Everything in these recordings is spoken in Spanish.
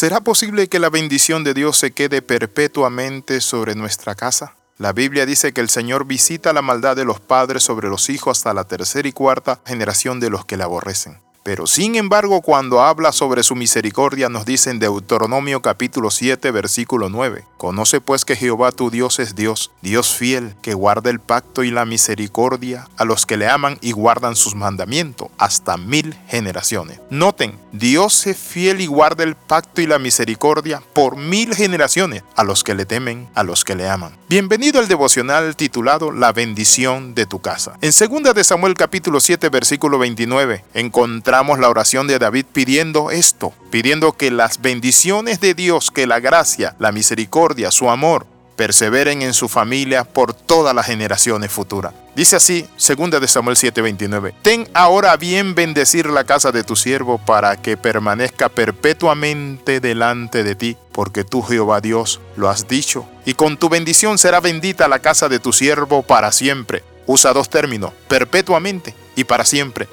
¿Será posible que la bendición de Dios se quede perpetuamente sobre nuestra casa? La Biblia dice que el Señor visita la maldad de los padres sobre los hijos hasta la tercera y cuarta generación de los que la aborrecen. Pero sin embargo, cuando habla sobre su misericordia, nos dice en Deuteronomio capítulo 7, versículo 9, Conoce pues que Jehová tu Dios es Dios, Dios fiel, que guarda el pacto y la misericordia a los que le aman y guardan sus mandamientos hasta mil generaciones. Noten, Dios es fiel y guarda el pacto y la misericordia por mil generaciones a los que le temen, a los que le aman. Bienvenido al devocional titulado La bendición de tu casa. En 2 de Samuel capítulo 7, versículo 29, encontramos la oración de David pidiendo esto, pidiendo que las bendiciones de Dios, que la gracia, la misericordia, su amor, perseveren en su familia por todas las generaciones futuras. Dice así, 2 de Samuel 7:29, Ten ahora bien bendecir la casa de tu siervo para que permanezca perpetuamente delante de ti, porque tú Jehová Dios lo has dicho, y con tu bendición será bendita la casa de tu siervo para siempre. Usa dos términos, perpetuamente y para siempre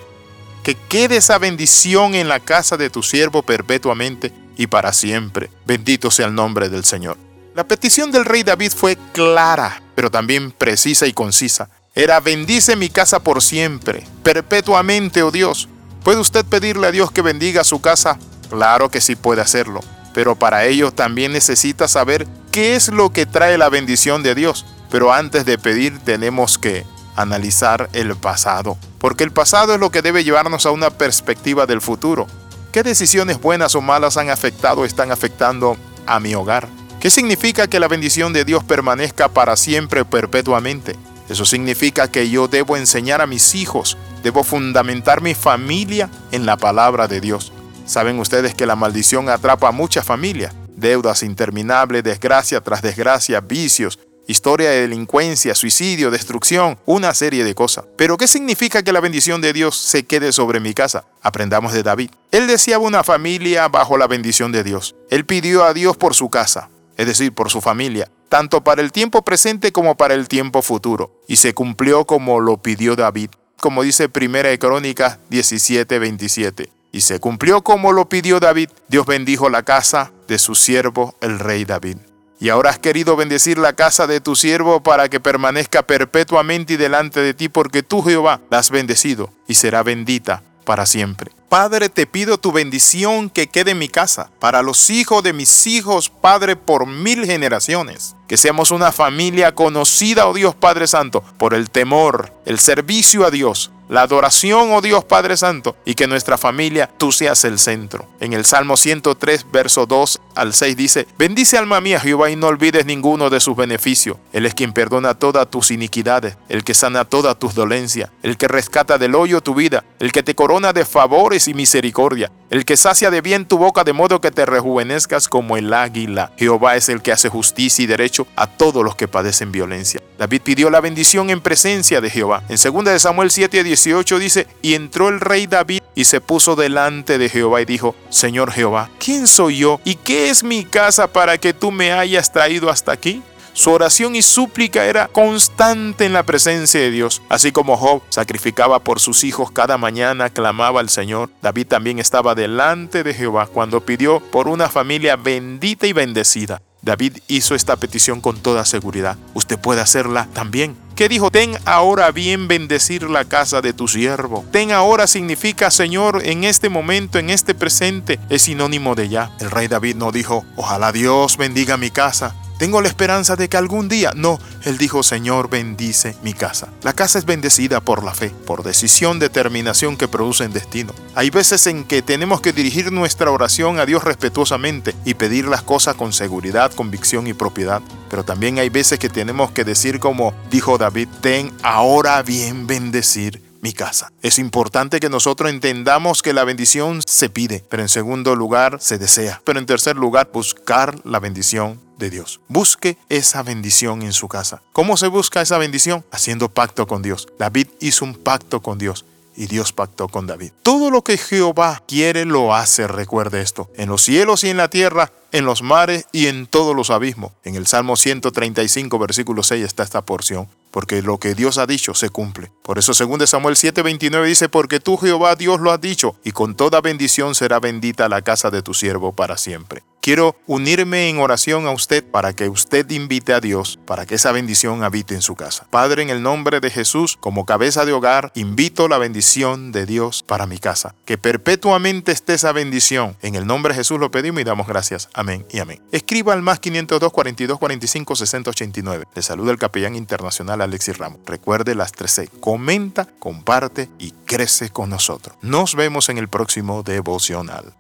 que quede esa bendición en la casa de tu siervo perpetuamente y para siempre. Bendito sea el nombre del Señor. La petición del rey David fue clara, pero también precisa y concisa. Era bendice mi casa por siempre, perpetuamente, oh Dios. ¿Puede usted pedirle a Dios que bendiga su casa? Claro que sí puede hacerlo, pero para ello también necesita saber qué es lo que trae la bendición de Dios. Pero antes de pedir tenemos que analizar el pasado, porque el pasado es lo que debe llevarnos a una perspectiva del futuro. ¿Qué decisiones buenas o malas han afectado o están afectando a mi hogar? ¿Qué significa que la bendición de Dios permanezca para siempre perpetuamente? Eso significa que yo debo enseñar a mis hijos, debo fundamentar mi familia en la palabra de Dios. Saben ustedes que la maldición atrapa a muchas familias. Deudas interminables, desgracia tras desgracia, vicios, historia de delincuencia, suicidio, destrucción, una serie de cosas. Pero ¿qué significa que la bendición de Dios se quede sobre mi casa? Aprendamos de David. Él deseaba una familia bajo la bendición de Dios. Él pidió a Dios por su casa, es decir, por su familia, tanto para el tiempo presente como para el tiempo futuro. Y se cumplió como lo pidió David, como dice Primera de Crónicas 17:27. Y se cumplió como lo pidió David. Dios bendijo la casa de su siervo el rey David. Y ahora has querido bendecir la casa de tu siervo para que permanezca perpetuamente y delante de ti, porque tú, Jehová, la has bendecido y será bendita para siempre. Padre, te pido tu bendición que quede en mi casa, para los hijos de mis hijos, Padre, por mil generaciones. Que seamos una familia conocida, oh Dios Padre Santo, por el temor, el servicio a Dios, la adoración, oh Dios Padre Santo, y que nuestra familia tú seas el centro. En el Salmo 103, verso 2 al 6 dice, bendice alma mía Jehová y no olvides ninguno de sus beneficios. Él es quien perdona todas tus iniquidades, el que sana todas tus dolencias, el que rescata del hoyo tu vida, el que te corona de favores y misericordia, el que sacia de bien tu boca de modo que te rejuvenezcas como el águila. Jehová es el que hace justicia y derecho a todos los que padecen violencia. David pidió la bendición en presencia de Jehová. En 2 de Samuel 7 18 dice, y entró el rey David y se puso delante de Jehová y dijo, Señor Jehová, ¿quién soy yo y qué es mi casa para que tú me hayas traído hasta aquí? Su oración y súplica era constante en la presencia de Dios. Así como Job sacrificaba por sus hijos cada mañana, clamaba al Señor. David también estaba delante de Jehová cuando pidió por una familia bendita y bendecida. David hizo esta petición con toda seguridad. Usted puede hacerla también. ¿Qué dijo? Ten ahora bien bendecir la casa de tu siervo. Ten ahora significa, Señor, en este momento, en este presente, es sinónimo de ya. El rey David no dijo, ojalá Dios bendiga mi casa. Tengo la esperanza de que algún día, no, él dijo, Señor, bendice mi casa. La casa es bendecida por la fe, por decisión, determinación que producen destino. Hay veces en que tenemos que dirigir nuestra oración a Dios respetuosamente y pedir las cosas con seguridad, convicción y propiedad. Pero también hay veces que tenemos que decir como dijo David, ten ahora bien bendecir mi casa. Es importante que nosotros entendamos que la bendición se pide, pero en segundo lugar se desea. Pero en tercer lugar, buscar la bendición de Dios. Busque esa bendición en su casa. ¿Cómo se busca esa bendición? Haciendo pacto con Dios. David hizo un pacto con Dios y Dios pactó con David. Todo lo que Jehová quiere lo hace, recuerde esto, en los cielos y en la tierra, en los mares y en todos los abismos. En el Salmo 135, versículo 6 está esta porción, porque lo que Dios ha dicho se cumple. Por eso 2 Samuel 7:29 dice, porque tú Jehová Dios lo has dicho, y con toda bendición será bendita la casa de tu siervo para siempre. Quiero unirme en oración a usted para que usted invite a Dios, para que esa bendición habite en su casa. Padre, en el nombre de Jesús, como cabeza de hogar, invito la bendición de Dios para mi casa. Que perpetuamente esté esa bendición. En el nombre de Jesús lo pedimos y damos gracias. Amén y amén. Escriba al más 502 42 45 60 89. Le saluda el capellán internacional Alexis Ramos. Recuerde las 13. Comenta, comparte y crece con nosotros. Nos vemos en el próximo devocional.